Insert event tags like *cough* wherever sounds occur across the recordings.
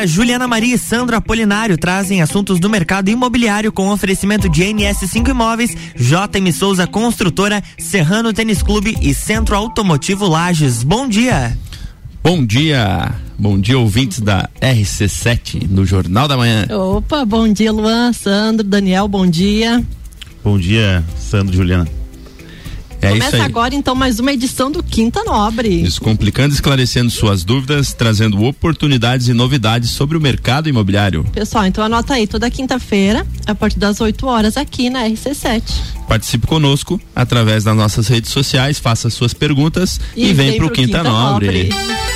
Agora, Juliana Maria e Sandro Apolinário trazem assuntos do mercado imobiliário com oferecimento de NS5 Imóveis, JM Souza Construtora, Serrano Tênis Clube e Centro Automotivo Lages. Bom dia. Bom dia, bom dia ouvintes da RC7 no Jornal da Manhã. Opa, bom dia Luan, Sandro, Daniel, bom dia. Bom dia, Sandro, Juliana. É Começa agora então mais uma edição do Quinta Nobre. Descomplicando, esclarecendo suas dúvidas, trazendo oportunidades e novidades sobre o mercado imobiliário. Pessoal, então anota aí toda quinta-feira, a partir das 8 horas aqui na RC7. Participe conosco através das nossas redes sociais, faça suas perguntas e, e vem, vem pro, pro Quinta, Quinta Nobre. Nobre.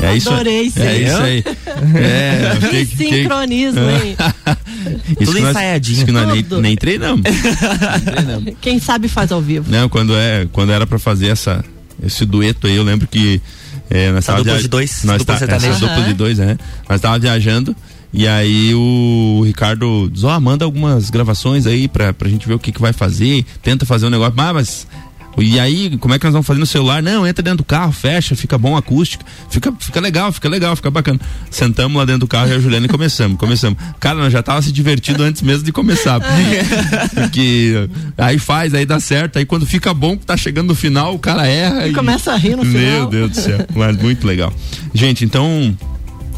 É isso, Adorei isso. É isso aí. *laughs* É, que sincronismo, hein? *laughs* isso Tudo ensaiadinho. Isso que nós nem, *laughs* nem treinamos. Quem sabe faz ao vivo. Não, quando, é, quando era pra fazer essa, esse dueto aí, eu lembro que é, nós essa dupla de dois, nós dupla, tá, essa uhum. dupla de dois, né? Nós tava viajando e aí o Ricardo diz, ó, oh, manda algumas gravações aí pra, pra gente ver o que que vai fazer, tenta fazer um negócio, ah, mas e aí, como é que nós vamos fazer no celular? Não, entra dentro do carro, fecha, fica bom acústico, fica, fica legal, fica legal, fica bacana. Sentamos lá dentro do carro e a Juliana e começamos, começamos. Cara, nós já tava se divertindo antes mesmo de começar. *laughs* Porque aí faz, aí dá certo, aí quando fica bom, tá chegando no final, o cara erra. E, e começa a rir no final. Meu Deus do céu, mas muito legal. Gente, então,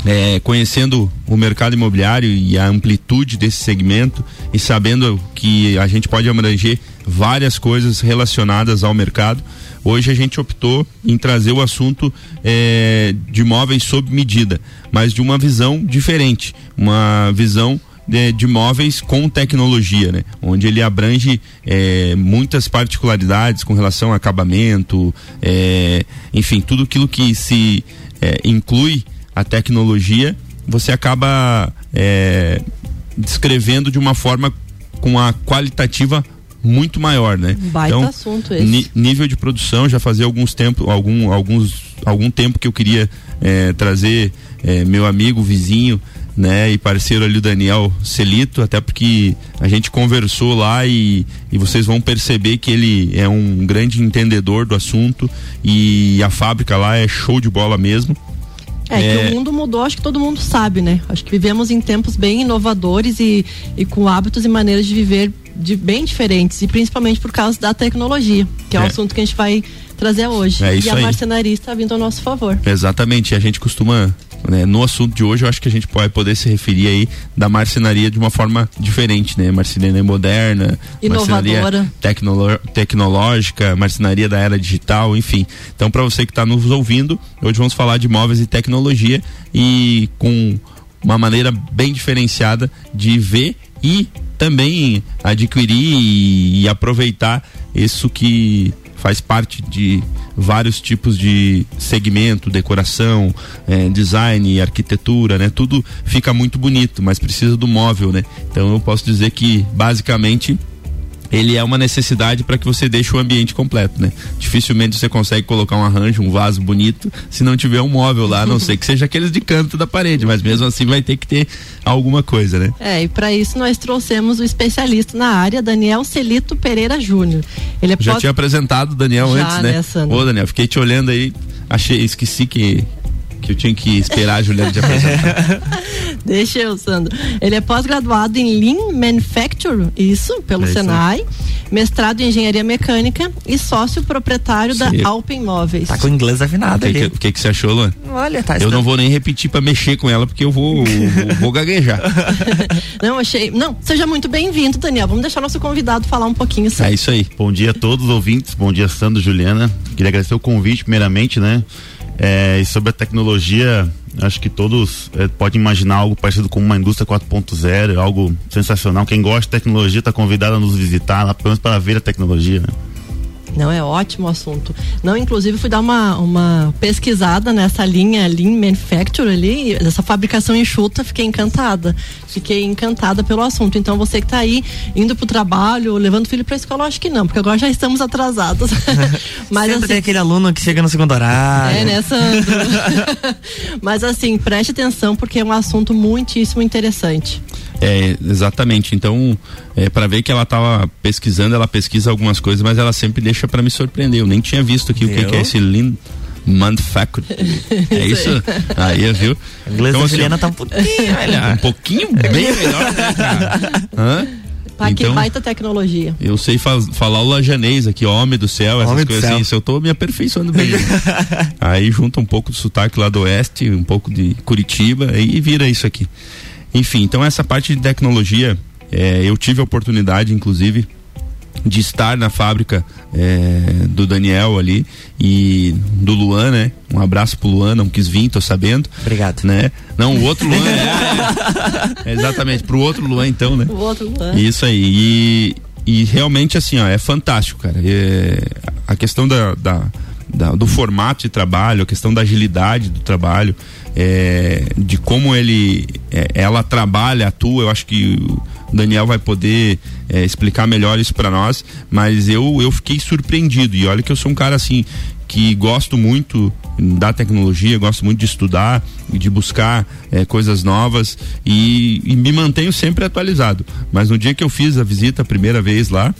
é, conhecendo o mercado imobiliário e a amplitude desse segmento e sabendo que a gente pode abranger várias coisas relacionadas ao mercado. Hoje a gente optou em trazer o assunto é, de imóveis sob medida, mas de uma visão diferente, uma visão de, de móveis com tecnologia, né? Onde ele abrange é, muitas particularidades com relação a acabamento, é, enfim, tudo aquilo que se é, inclui a tecnologia, você acaba é, descrevendo de uma forma com a qualitativa muito maior, né? Baita então, assunto esse. nível de produção já fazia alguns tempo, algum, alguns, algum tempo que eu queria é, trazer é, meu amigo, vizinho, né? E parceiro ali o Daniel Celito, até porque a gente conversou lá e, e vocês vão perceber que ele é um grande entendedor do assunto e a fábrica lá é show de bola mesmo. É, é, que o mundo mudou, acho que todo mundo sabe, né? Acho que vivemos em tempos bem inovadores e, e com hábitos e maneiras de viver de bem diferentes, e principalmente por causa da tecnologia, que é, é. um assunto que a gente vai trazer hoje. É e a aí. marcenaria está vindo ao nosso favor. Exatamente, a gente costuma né, no assunto de hoje, eu acho que a gente pode poder se referir aí da marcenaria de uma forma diferente, né? Marcenaria moderna, inovadora, marcenaria tecnológica, marcenaria da era digital, enfim. Então, para você que está nos ouvindo, hoje vamos falar de móveis e tecnologia e com uma maneira bem diferenciada de ver e também adquirir e, aproveitar isso que faz parte de vários tipos de segmento, decoração, é, design, arquitetura, né? Tudo fica muito bonito, mas precisa do móvel, né? Então eu posso dizer que basicamente ele é uma necessidade para que você deixe o ambiente completo, né? Dificilmente você consegue colocar um arranjo, um vaso bonito, se não tiver um móvel lá, a não sei que seja aqueles de canto da parede, mas mesmo assim vai ter que ter alguma coisa, né? É, e para isso nós trouxemos o especialista na área, Daniel Celito Pereira Júnior. Ele é Já pode... tinha apresentado o Daniel Já, antes, né? né Ô, Daniel, fiquei te olhando aí, achei, esqueci que que eu tinha que esperar a Juliana de apresentar. *laughs* Deixa eu, Sandro. Ele é pós-graduado em Lean Manufacturing, isso, pelo é Senai, mestrado em Engenharia Mecânica e sócio proprietário Sim. da Alpen Móveis. Tá com inglês afinado O que, que, que, que, você achou, Luan? Olha, tá. Eu não vou nem repetir para mexer com ela, porque eu vou, vou, *laughs* vou gaguejar. *laughs* não, achei. Não, seja muito bem-vindo, Daniel. Vamos deixar nosso convidado falar um pouquinho sobre. É isso aí. Bom dia a todos os ouvintes, bom dia, Sandro, Juliana. Queria agradecer o convite, primeiramente, né? É, e sobre a tecnologia, acho que todos é, podem imaginar algo parecido com uma indústria 4.0, algo sensacional. Quem gosta de tecnologia está convidado a nos visitar, lá, pelo menos para ver a tecnologia. Né? Não, é ótimo o assunto. Não, inclusive fui dar uma, uma pesquisada nessa linha Lean Manufacturing ali, essa fabricação enxuta, fiquei encantada. Fiquei encantada pelo assunto. Então você que está aí indo para o trabalho, levando o filho para a escola, acho que não, porque agora já estamos atrasados. *laughs* Mas Sempre assim, tem aquele aluno que chega no segundo horário. É, nessa. *laughs* Mas assim, preste atenção porque é um assunto muitíssimo interessante. É, exatamente. Então, é, para ver que ela estava pesquisando, ela pesquisa algumas coisas, mas ela sempre deixa para me surpreender. Eu nem tinha visto aqui o que, que, é esse Lean Manufacturing. É isso? Aí, viu? O inglês então, da assim, Juliana tá um pouquinho *laughs* melhor. Um pouquinho bem melhor, né, cara? Hã? Pra então, que baita tecnologia. Eu sei fa falar o lajanês aqui, homem do céu, essas homem coisas assim. Se eu tô me aperfeiçoando bem. *laughs* aí junta um pouco do sotaque lá do oeste, um pouco de Curitiba e vira isso aqui. Enfim, então essa parte de tecnologia, é, eu tive a oportunidade, inclusive, de estar na fábrica é, do Daniel ali e do Luan, né? Um abraço pro Luan, não quis vir, tô sabendo. Obrigado. Né? Não, o outro Luan. é, é, *laughs* exatamente, pro outro Luan então, né? O outro Luan. Isso aí. E, e realmente assim, ó, é fantástico, cara. É, a questão da, da, da, do formato de trabalho, a questão da agilidade do trabalho, é, de como ele, é, ela trabalha, atua, eu acho que o Daniel vai poder é, explicar melhor isso para nós, mas eu, eu fiquei surpreendido. E olha que eu sou um cara assim que gosto muito da tecnologia, gosto muito de estudar, de buscar é, coisas novas e, e, me mantenho sempre atualizado. Mas no dia que eu fiz a visita a primeira vez lá,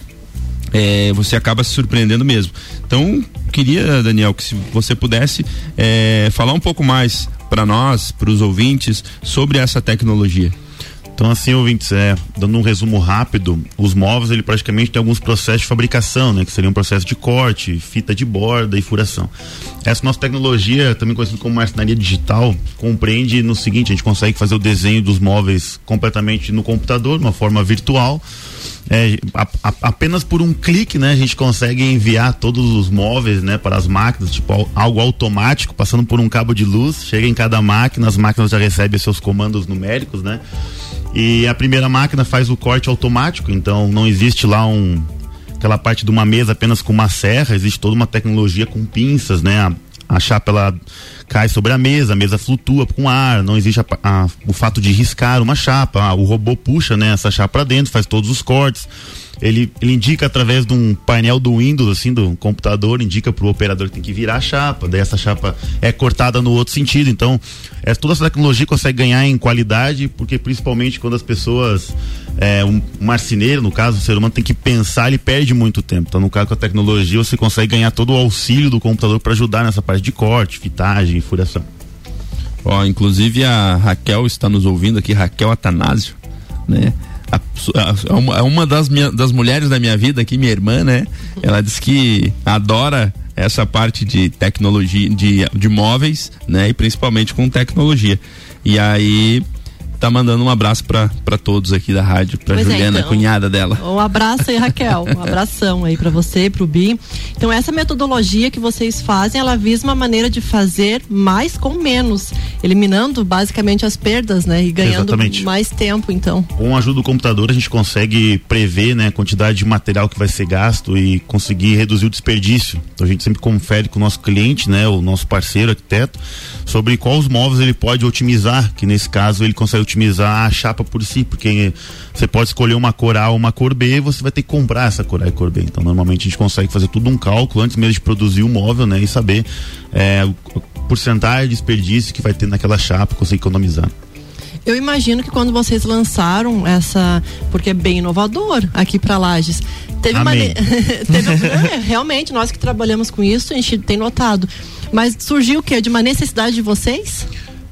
é, você acaba se surpreendendo mesmo. Então, queria, Daniel, que se você pudesse é, falar um pouco mais para nós, para os ouvintes, sobre essa tecnologia. Então, assim, ouvintes, é, dando um resumo rápido, os móveis, ele praticamente tem alguns processos de fabricação, né? Que seria um processo de corte, fita de borda e furação. Essa nossa tecnologia, também conhecida como marcenaria digital, compreende no seguinte, a gente consegue fazer o desenho dos móveis completamente no computador, de uma forma virtual, é, a, a, apenas por um clique, né, a gente consegue enviar todos os móveis, né, para as máquinas, tipo algo automático, passando por um cabo de luz, chega em cada máquina, as máquinas já recebem seus comandos numéricos, né? E a primeira máquina faz o corte automático, então não existe lá um aquela parte de uma mesa apenas com uma serra, existe toda uma tecnologia com pinças, né? A, a chapa ela cai sobre a mesa, a mesa flutua com ar, não existe a, a, o fato de riscar uma chapa, o robô puxa, né, essa chapa para dentro, faz todos os cortes ele, ele indica através de um painel do Windows, assim, do computador, indica para o operador que tem que virar a chapa, daí essa chapa é cortada no outro sentido. Então, é, toda essa tecnologia consegue ganhar em qualidade, porque principalmente quando as pessoas, é, um marceneiro, no caso, o ser humano tem que pensar, ele perde muito tempo. Então, no caso com a tecnologia, você consegue ganhar todo o auxílio do computador para ajudar nessa parte de corte, fitagem furação. Ó, inclusive a Raquel está nos ouvindo aqui, Raquel Atanásio, né? A, a, uma das, minha, das mulheres da minha vida aqui, minha irmã, né? Ela diz que adora essa parte de tecnologia, de, de móveis, né? E principalmente com tecnologia. E aí tá mandando um abraço para todos aqui da rádio, para é, Juliana, é, então, cunhada dela. Um abraço aí, Raquel. *laughs* Um abração aí para você, pro Bi. Então essa metodologia que vocês fazem, ela visa uma maneira de fazer mais com menos, eliminando basicamente as perdas, né, e ganhando Exatamente. mais tempo, então. Com a ajuda do computador a gente consegue prever, né, a quantidade de material que vai ser gasto e conseguir reduzir o desperdício. Então a gente sempre confere com o nosso cliente, né, o nosso parceiro arquiteto, sobre quais móveis ele pode otimizar, que nesse caso ele consegue otimizar a chapa por si, porque você pode escolher uma cor A ou uma cor B e você vai ter que comprar essa cor A e cor B. Então, normalmente a gente consegue fazer tudo um cálculo antes mesmo de produzir o móvel, né? E saber é, o porcentagem de desperdício que vai ter naquela chapa, conseguir economizar. Eu imagino que quando vocês lançaram essa, porque é bem inovador aqui para Lages, teve Amém. uma *laughs* teve, é, realmente nós que trabalhamos com isso a gente tem notado, mas surgiu o que de uma necessidade de vocês?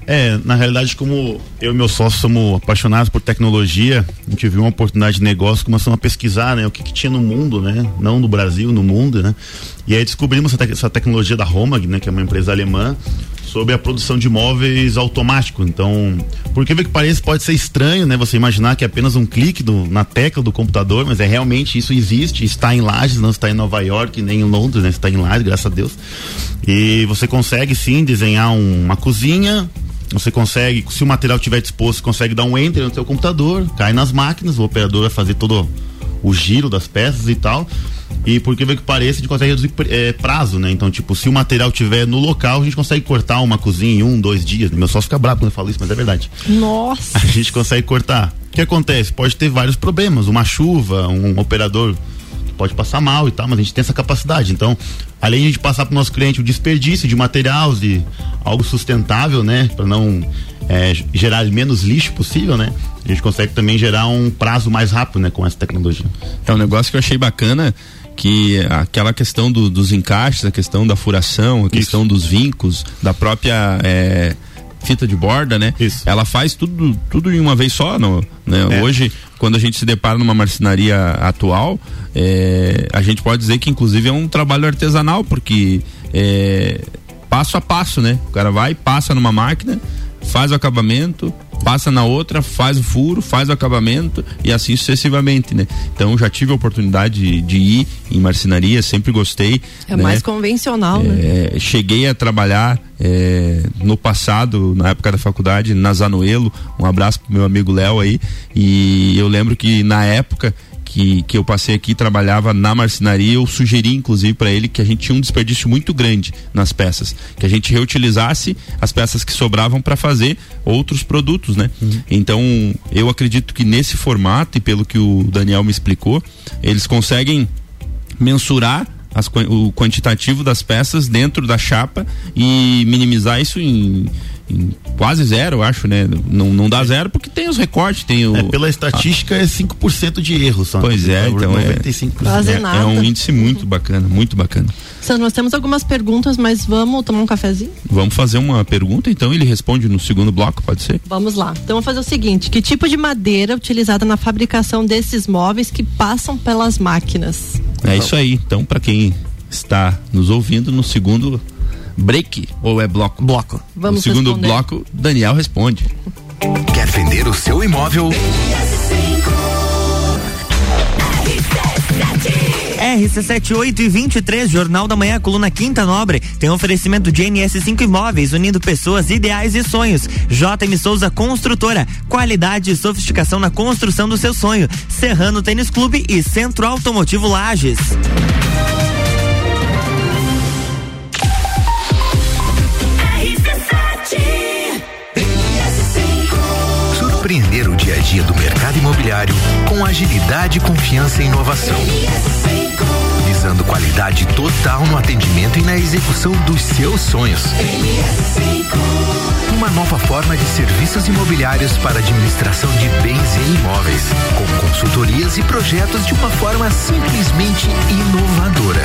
É, na realidade, como eu e meu sócio somos apaixonados por tecnologia, a gente viu uma oportunidade de negócio, começamos a pesquisar, né, o que, que tinha no mundo, né, não no Brasil, no mundo, né, e aí descobrimos essa, te essa tecnologia da Romag, né, que é uma empresa alemã, sobre a produção de móveis automático. Então, por que que pode ser estranho, né? Você imaginar que é apenas um clique do, na tecla do computador, mas é realmente isso existe, está em Lages, não está em Nova York nem em Londres, né? Está em Lages, graças a Deus. E você consegue sim desenhar um, uma cozinha, você consegue, se o material estiver disposto, consegue dar um enter no seu computador, cai nas máquinas, o operador vai fazer todo o giro das peças e tal. E por que que pareça, a gente consegue reduzir é, prazo, né? Então, tipo, se o material tiver no local, a gente consegue cortar uma cozinha em um, dois dias. Meu sócio fica bravo quando eu falo isso, mas é verdade. Nossa! *laughs* A gente consegue cortar. O que acontece? Pode ter vários problemas. Uma chuva, um operador pode passar mal e tal, mas a gente tem essa capacidade. Então, além de a gente passar para o nosso cliente o desperdício de materiais, de algo sustentável, né? Para não é, gerar menos lixo possível, né? A gente consegue também gerar um prazo mais rápido, né? Com essa tecnologia. É um negócio que eu achei bacana que aquela questão do, dos encaixes, a questão da furação, a questão Isso. dos vincos, da própria é, fita de borda, né? Isso. Ela faz tudo, tudo em uma vez só, no, né? É. Hoje, quando a gente se depara numa marcenaria atual, é, a gente pode dizer que inclusive é um trabalho artesanal, porque é, passo a passo, né? O cara vai, passa numa máquina, faz o acabamento, passa na outra, faz o furo, faz o acabamento e assim sucessivamente, né? Então já tive a oportunidade de, de ir em marcenaria, sempre gostei. É né? mais convencional, né? é, né? Cheguei a trabalhar é, no passado, na época da faculdade, na Zanoelo, um abraço pro meu amigo Léo aí, e eu lembro que na época que, que eu passei aqui trabalhava na marcenaria, eu sugeri inclusive para ele que a gente tinha um desperdício muito grande nas peças, que a gente reutilizasse as peças que sobravam para fazer outros produtos, né? Uhum. Então, eu acredito que nesse formato e pelo que o Daniel me explicou, eles conseguem mensurar as, o quantitativo das peças dentro da chapa e minimizar isso em em quase zero, eu acho, né? Não, não dá zero porque tem os recortes, tem o. É, pela estatística ah. é 5% de erro só. Pois é, então 95%. É, é, é um índice muito bacana, muito bacana. Sandro, nós temos algumas perguntas, mas vamos tomar um cafezinho? Vamos fazer uma pergunta, então ele responde no segundo bloco, pode ser? Vamos lá. Então vamos fazer o seguinte: que tipo de madeira é utilizada na fabricação desses móveis que passam pelas máquinas? É isso aí. Então, para quem está nos ouvindo, no segundo break ou é bloco? Bloco. Vamos no segundo responder. bloco, Daniel responde. Quer vender o seu imóvel? RC78 e 23, Jornal da Manhã, coluna Quinta Nobre, tem oferecimento de NS5 Imóveis, unindo pessoas, ideais e sonhos. JM Souza Construtora, qualidade e sofisticação na construção do seu sonho. Serrano Tênis Clube e Centro Automotivo Lages. Surpreender o dia a dia do mercado imobiliário com agilidade, confiança e inovação. Visando qualidade total no atendimento e na execução dos seus sonhos. Uma nova forma de serviços imobiliários para administração de bens e imóveis, com consultorias e projetos de uma forma simplesmente inovadora.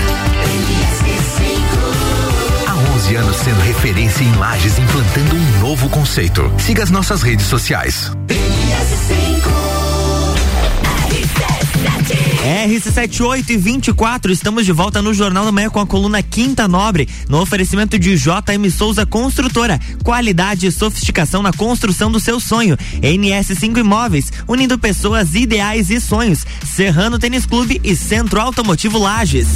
11 anos sendo referência em lajes, implantando um novo conceito. Siga as nossas redes sociais. RC78 e 24, estamos de volta no Jornal da Manhã com a coluna Quinta Nobre, no oferecimento de JM Souza Construtora. Qualidade e sofisticação na construção do seu sonho. NS5 Imóveis, unindo pessoas, ideais e sonhos. Serrano Tênis Clube e Centro Automotivo Lages.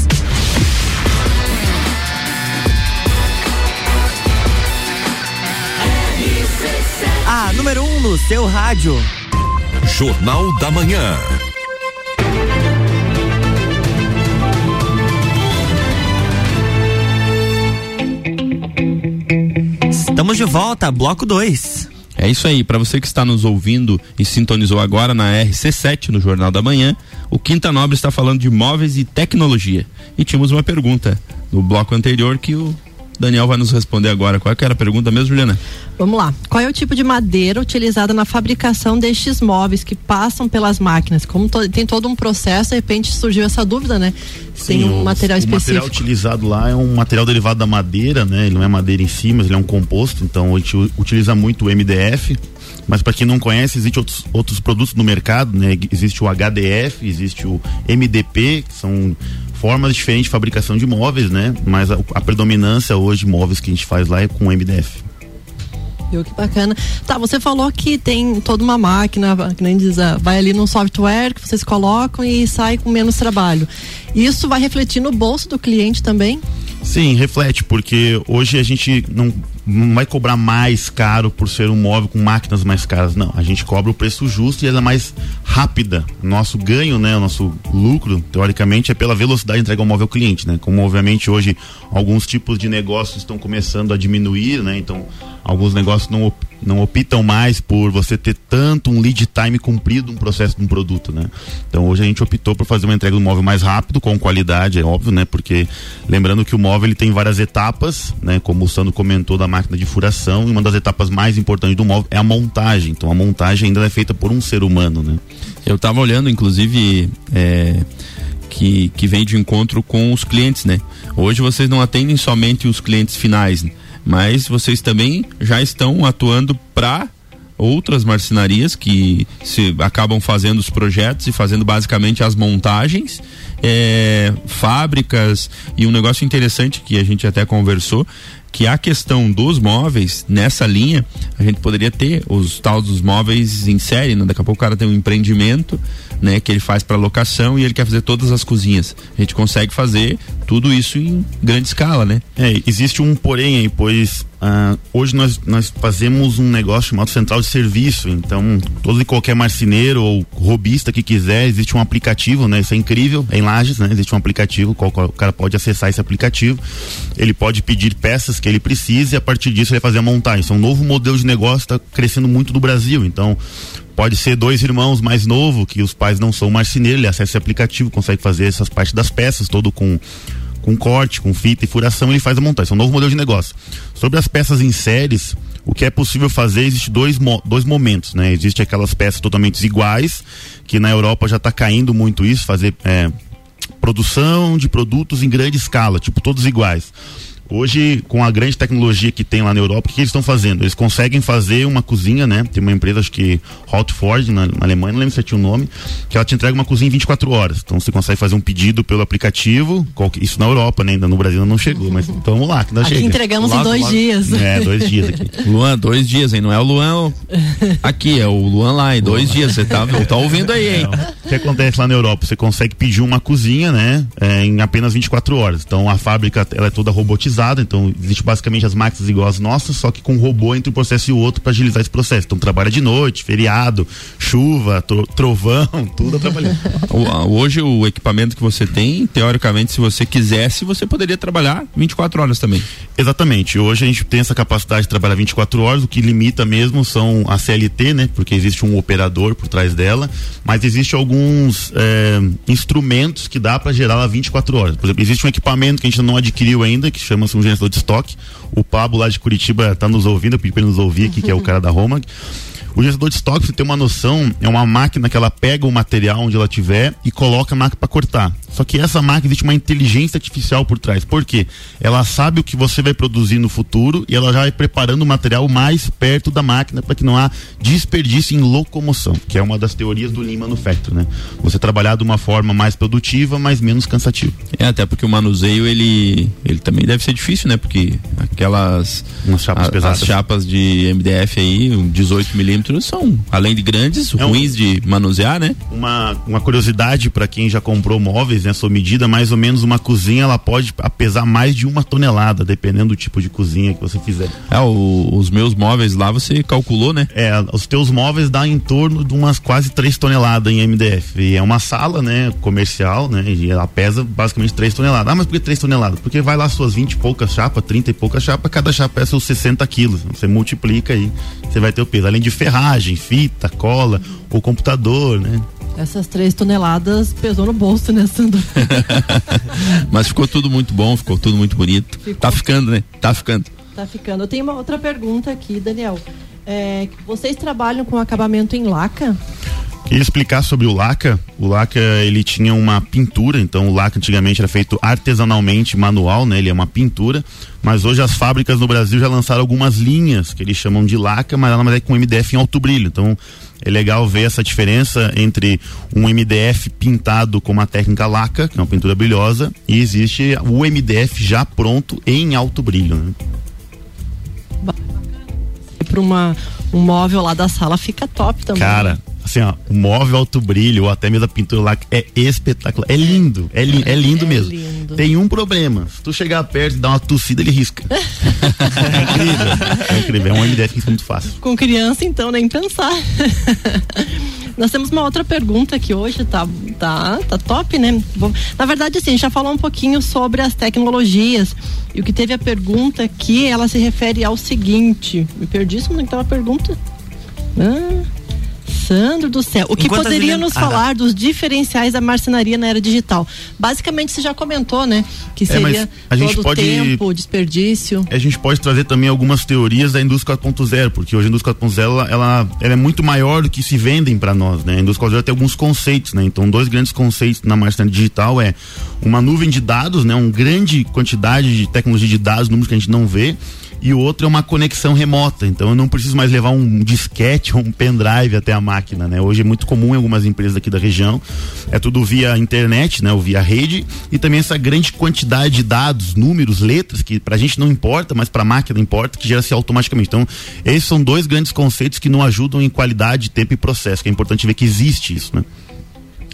A número 1 um no seu rádio. Jornal da Manhã. Estamos de volta, bloco 2. É isso aí, para você que está nos ouvindo e sintonizou agora na RC7 no Jornal da Manhã, o Quinta Nobre está falando de móveis e tecnologia. E tínhamos uma pergunta no bloco anterior que o Daniel vai nos responder agora. Qual é era a pergunta mesmo, Juliana? Vamos lá. Qual é o tipo de madeira utilizada na fabricação destes móveis que passam pelas máquinas? Como to, tem todo um processo, de repente surgiu essa dúvida, né? Sim, tem um o, material específico. O material utilizado lá é um material derivado da madeira, né? Ele não é madeira em si, mas ele é um composto, então a gente utiliza muito o MDF. Mas para quem não conhece, existem outros, outros produtos no mercado, né? Existe o HDF, existe o MDP, que são formas diferentes de fabricação de móveis, né? Mas a, a predominância hoje de móveis que a gente faz lá é com MDF. Viu que bacana. Tá, você falou que tem toda uma máquina, que nem diz, ah, vai ali num software que vocês colocam e sai com menos trabalho. Isso vai refletir no bolso do cliente também? Sim, reflete, porque hoje a gente não, não vai cobrar mais caro por ser um móvel com máquinas mais caras. Não, a gente cobra o preço justo e ela é mais rápida. Nosso ganho, né, o nosso lucro, teoricamente, é pela velocidade de entrega ao móvel ao cliente, né? Como obviamente hoje alguns tipos de negócios estão começando a diminuir, né? Então, alguns negócios não não optam mais por você ter tanto um lead time cumprido um processo de um produto, né? Então hoje a gente optou por fazer uma entrega do móvel mais rápido, com qualidade, é óbvio, né? Porque lembrando que o móvel ele tem várias etapas, né? Como o Sandro comentou da máquina de furação, e uma das etapas mais importantes do móvel é a montagem. Então a montagem ainda é feita por um ser humano, né? Eu estava olhando, inclusive, é que, que vem de encontro com os clientes, né? Hoje vocês não atendem somente os clientes finais, né? Mas vocês também já estão atuando para outras marcenarias que se acabam fazendo os projetos e fazendo basicamente as montagens, é, fábricas e um negócio interessante que a gente até conversou que a questão dos móveis nessa linha a gente poderia ter os tal dos móveis em série, né? daqui a pouco o cara tem um empreendimento né, que ele faz para locação e ele quer fazer todas as cozinhas. A gente consegue fazer tudo isso em grande escala, né? É, existe um porém aí, pois uh, hoje nós, nós fazemos um negócio chamado central de serviço. Então, todo e qualquer marceneiro ou robista que quiser, existe um aplicativo, né? Isso é incrível, é em Lages, né? Existe um aplicativo, qual, qual, o cara pode acessar esse aplicativo. Ele pode pedir peças que ele precise e a partir disso ele vai fazer a montagem. Isso é um novo modelo de negócio, está crescendo muito no Brasil. Então, Pode ser dois irmãos mais novo, que os pais não são marceneiros, ele acessa esse aplicativo, consegue fazer essas partes das peças, todo com com corte, com fita e furação, ele faz a montagem. Isso é um novo modelo de negócio. Sobre as peças em séries, o que é possível fazer, existe dois, dois momentos, né? Existe aquelas peças totalmente iguais, que na Europa já está caindo muito isso, fazer é, produção de produtos em grande escala, tipo todos iguais. Hoje, com a grande tecnologia que tem lá na Europa, o que, eles estão fazendo? Eles conseguem fazer uma cozinha, né? Tem uma empresa, acho que Hotford, na, na Alemanha, não lembro se tinha um nome, que ela te entrega uma cozinha em 24 horas. Então você consegue fazer um pedido pelo aplicativo, isso na Europa, né? Ainda no Brasil não chegou, mas então vamos lá, que nós aqui chega. entregamos em dois dias. É, dois dias aqui. *laughs* Luan, dois dias, hein? Não é o Luan *laughs* aqui, é o Luan lá, em dois dias. Você tá, tá ouvindo aí, hein? O que acontece lá na Europa? Você consegue pedir uma cozinha, né? É, em apenas 24 horas. Então a fábrica, ela é toda robotizada então existe basicamente as máquinas igual as nossas, só que com um robô entre um processo e o outro para agilizar esse processo. Então trabalha de noite, feriado, chuva, trovão, *laughs* tudo trabalhando. Hoje o equipamento que você tem, teoricamente, se você quisesse, você poderia trabalhar 24 horas também. Exatamente. Hoje a gente tem essa capacidade de trabalhar 24 horas, o que limita mesmo são a CLT, né? Porque existe um operador por trás dela, mas existe alguns é, instrumentos que dá para gerar lá 24 horas. Por exemplo, existe um equipamento que a gente não adquiriu ainda, que chama-se um gerenciador de estoque. O Pablo lá de Curitiba está nos ouvindo, eu pedi para ele nos ouvir aqui, que é o *laughs* cara da Roma. O gerenciador de estoque, você tem uma noção, é uma máquina que ela pega o material onde ela tiver e coloca a máquina para cortar. Só que essa máquina existe uma inteligência artificial por trás. Por quê? Ela sabe o que você vai produzir no futuro e ela já vai preparando o material mais perto da máquina para que não há desperdício em locomoção, que é uma das teorias do Lean Manufacturing, né? Você trabalhar de uma forma mais produtiva, mas menos cansativa. É, até porque o manuseio ele ele também deve ser difícil, né? Porque aquelas chapas a, as chapas de MDF aí, 18 milímetros são além de grandes, é ruins um, de manusear, né? Uma uma curiosidade para quem já comprou móveis né, sua medida, mais ou menos uma cozinha ela pode pesar mais de uma tonelada, dependendo do tipo de cozinha que você fizer. É, o, os meus móveis lá você calculou, né? É, os teus móveis dá em torno de umas quase 3 toneladas em MDF. E é uma sala, né, comercial, né, e ela pesa basicamente 3 toneladas. Ah, mas por que 3 toneladas? Porque vai lá suas 20 e poucas chapas, 30 e poucas chapas, cada chapa pesa os 60 quilos. Você multiplica aí, você vai ter o peso. Além de ferragem, fita, cola, o computador, né? Essas três toneladas pesou no bolso, né, Sandro? *laughs* Mas ficou tudo muito bom, ficou tudo muito bonito. Ficou. Tá ficando, né? Tá ficando. Tá ficando. Eu tenho uma outra pergunta aqui, Daniel. É, vocês trabalham com acabamento em laca? Queria explicar sobre o laca. O laca ele tinha uma pintura, então o laca antigamente era feito artesanalmente, manual, né? Ele é uma pintura, mas hoje as fábricas no Brasil já lançaram algumas linhas que eles chamam de laca, mas ela é com MDF em alto brilho. Então é legal ver essa diferença entre um MDF pintado com uma técnica laca, que é uma pintura brilhosa, e existe o MDF já pronto em alto brilho. Né? Para uma um móvel lá da sala fica top também. Cara, assim, ó, o móvel alto brilho, ou até mesmo a pintura lá, é espetacular. É lindo, é, li é lindo é mesmo. Lindo. Tem um problema. Se tu chegar perto e dar uma tossida, ele risca. *laughs* é incrível. É incrível. É um MDF que é muito fácil. Com criança, então, nem pensar. *laughs* Nós temos uma outra pergunta que hoje tá, tá, tá top, né? Na verdade, assim, a gente já falou um pouquinho sobre as tecnologias. E o que teve a pergunta aqui, ela se refere ao seguinte. Me perdi, como é que tá a pergunta? Ah. Sandro do céu, o que Enquanto poderia nos Ah, tá. falar dos diferenciais da marcenaria na era digital? Basicamente, você já comentou, né? Que É, seria a gente todo pode- tempo, desperdício. A gente pode trazer também algumas teorias da indústria 4.0, porque hoje a indústria 4.0 ela, ela, ela é muito maior do que se vendem para nós, né? A indústria 4.0 tem alguns conceitos, né? Então, dois grandes conceitos na marcenaria digital é uma nuvem de dados, né? Uma grande quantidade de tecnologia de dados, números que a gente não vê, e o outro é uma conexão remota. Então, eu não preciso mais levar um disquete ou um pendrive até a máquina, né? Hoje é muito comum em algumas empresas aqui da região, é tudo via internet, né? Ou via rede, e também essa grande quantidade de dados, números, letras, que pra gente não importa, mas pra máquina importa, que gera-se automaticamente. Então, esses são dois grandes conceitos que nos ajudam em qualidade, tempo e processo, que é importante ver que existe isso, né?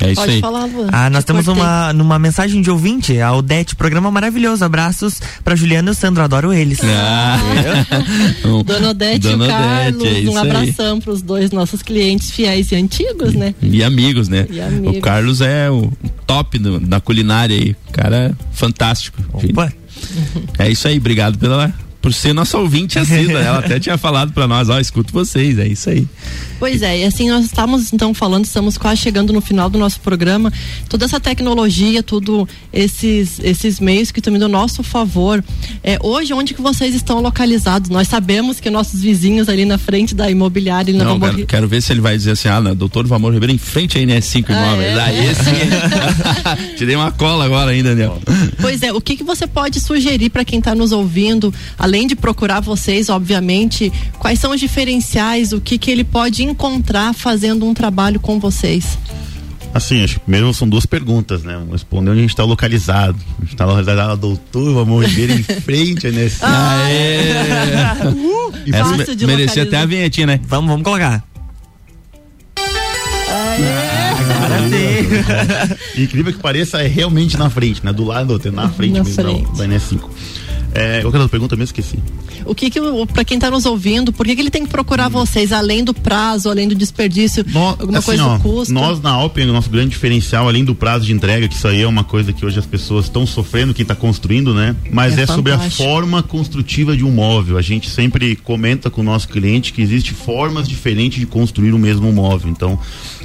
É isso Pode aí. falar, Luan. Ah, nós Te temos cortei. uma, numa mensagem de ouvinte, a Odete, programa maravilhoso. Abraços pra Juliana e o Sandro, adoro eles. Ah. Um- *laughs* Dona Odete Dona e o Carlos, Odete, é um aí. abração para os dois nossos clientes fiéis e antigos, né? E amigos, né? E amigos. O Carlos é o top do- da culinária aí. O cara é fantástico. Opa. É isso aí, obrigado pela por ser nossa ouvinte assídua. *laughs* Ela até tinha falado pra nós, ó, escuto vocês, é isso aí. Pois é, e assim nós estamos então falando, estamos quase chegando no final do nosso programa. Toda essa tecnologia, tudo esses esses meios que estão indo ao nosso favor. É, hoje, onde que vocês estão localizados? Nós sabemos que nossos vizinhos ali na frente da imobiliária, não, quero, quero ver se ele vai dizer assim, ah, não, doutor Valmor Ribeiro em frente à NS5 Ah, Imóveis. é? Aí sim. *laughs* Tirei uma cola agora ainda, Daniel. Pois é, o que, que você pode sugerir para quem está nos ouvindo, além de procurar vocês, obviamente, quais são os diferenciais, o que, que ele pode encontrar fazendo um trabalho com vocês? Assim, acho que primeiro são duas perguntas, né? Vamos responder onde a gente está localizado. A gente está localizado, doutor, vamos ver em frente, né? *laughs* Aê! Essa Fácil me- de merecia até a vinhetinha, né? Vamos, vamos colocar. Incrível que pareça, é realmente na frente, né? Do lado, tem na frente Na mesmo, frente. não, da NS5. É, qual era a pergunta mesmo? Esqueci. O que que, para quem está nos ouvindo, por que, que ele tem que procurar vocês, além do prazo, além do desperdício, alguma assim, coisa ó, custo? Nós na Alpen, o nosso grande diferencial, além do prazo de entrega, que isso aí é uma coisa que hoje as pessoas estão sofrendo, quem está construindo, né? Mas É é, sobre a forma construtiva de um móvel. A gente sempre comenta com o nosso cliente que existe formas diferentes de construir o mesmo móvel. Então,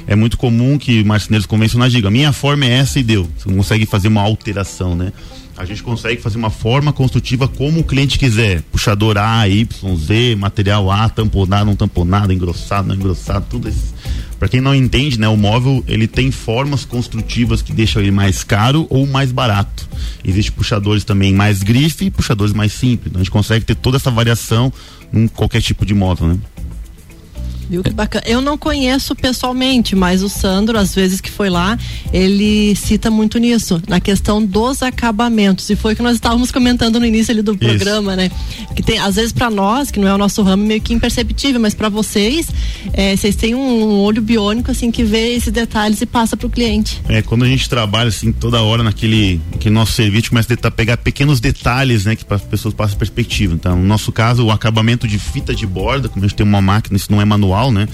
é muito comum que marceneiros convencionais digam, minha forma é essa e deu. Você não consegue fazer uma alteração, né? A gente consegue fazer uma forma construtiva como o cliente quiser. Puxador A, Y, Z, material A, tamponado, não tamponado, engrossado, não engrossado, tudo isso. Para quem não entende, né, o móvel ele tem formas construtivas que deixam ele mais caro ou mais barato. Existem puxadores também mais grife e puxadores mais simples. Então a gente consegue ter toda essa variação em qualquer tipo de móvel, né? Viu que bacana. Eu não conheço pessoalmente, mas o Sandro, às vezes que foi lá, ele cita muito nisso, na questão dos acabamentos. E foi o que nós estávamos comentando no início ali do programa, né? Que tem, às vezes, para nós, que não é o nosso ramo, meio que imperceptível, mas para vocês, é, vocês têm um, olho biônico, assim, que vê esses detalhes e passa para o cliente. É, quando a gente trabalha assim toda hora naquele, naquele nosso serviço, começa a pegar pequenos detalhes, né, que para as pessoas passam perspectiva. Então, no nosso caso, o acabamento de fita de borda, como a gente tem uma máquina, isso não é manual, né?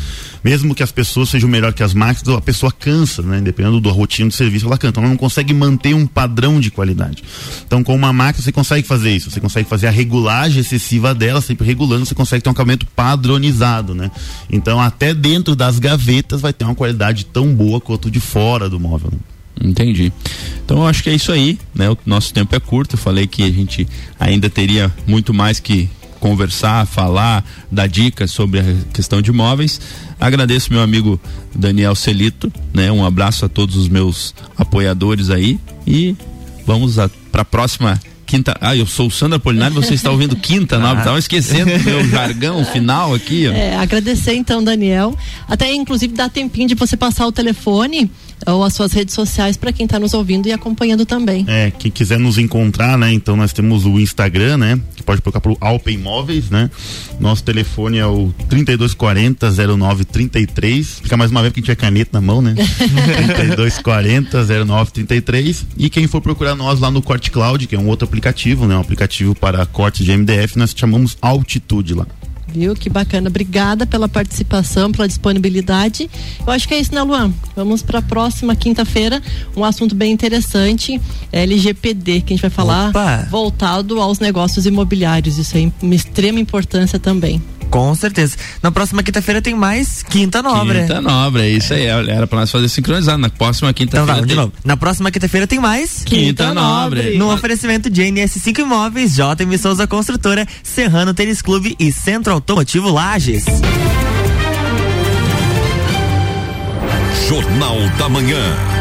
Mesmo que as pessoas sejam melhor que as máquinas, a pessoa cansa, né? Dependendo da rotina do serviço, ela. Então, ela não consegue manter um padrão de qualidade. Então, com uma máquina, você consegue fazer isso. Você consegue fazer a regulagem excessiva dela, sempre regulando, você consegue ter um acabamento padronizado, né? Então, até dentro das gavetas vai ter uma qualidade tão boa quanto de fora do móvel. Né? Entendi. Então eu acho que é isso aí, né? O nosso tempo é curto. Eu falei que a gente ainda teria muito mais que conversar, falar, dar dicas sobre a questão de imóveis. Agradeço meu amigo Daniel Celito, né? Um abraço a todos os meus apoiadores aí e vamos para a próxima quinta. Ah, eu sou o Sandra Polinário, você está ouvindo quinta, nova. *laughs* Estava esquecendo do meu jargão final aqui, ó. É, agradecer então, Daniel. Até inclusive dá tempinho de você passar o telefone ou as suas redes sociais para quem está nos ouvindo e acompanhando também. É, quem quiser nos encontrar, né? Então nós temos o Instagram, né? Que pode colocar pro Alpen Imóveis, né? Nosso telefone é o 3240 0933. Fica mais uma vez porque a gente tiver caneta na mão, né? *laughs* 3240 0933. E quem for procurar nós lá no Corte Cloud, que é um outro aplicativo, né? Um aplicativo para cortes de MDF, nós chamamos Altitude lá. Viu? Que bacana. Obrigada pela participação, pela disponibilidade. Eu acho que é isso, né, Luan? Vamos para a próxima quinta-feira, um assunto bem interessante, LGPD, que a gente vai falar Opa. voltado aos negócios imobiliários. Isso é uma extrema importância também. Com certeza. Na próxima quinta-feira tem mais Quinta Nobre. Quinta Nobre, é isso aí. Era pra nós fazer sincronizado. Na próxima quinta-feira. Então, tá, de novo. Na próxima quinta-feira tem mais Quinta, Quinta Nobre. Nobre. No oferecimento de NS5 Imóveis, JM Souza Construtora, Serrano Tênis Clube e Centro Automotivo Lages. Jornal da Manhã.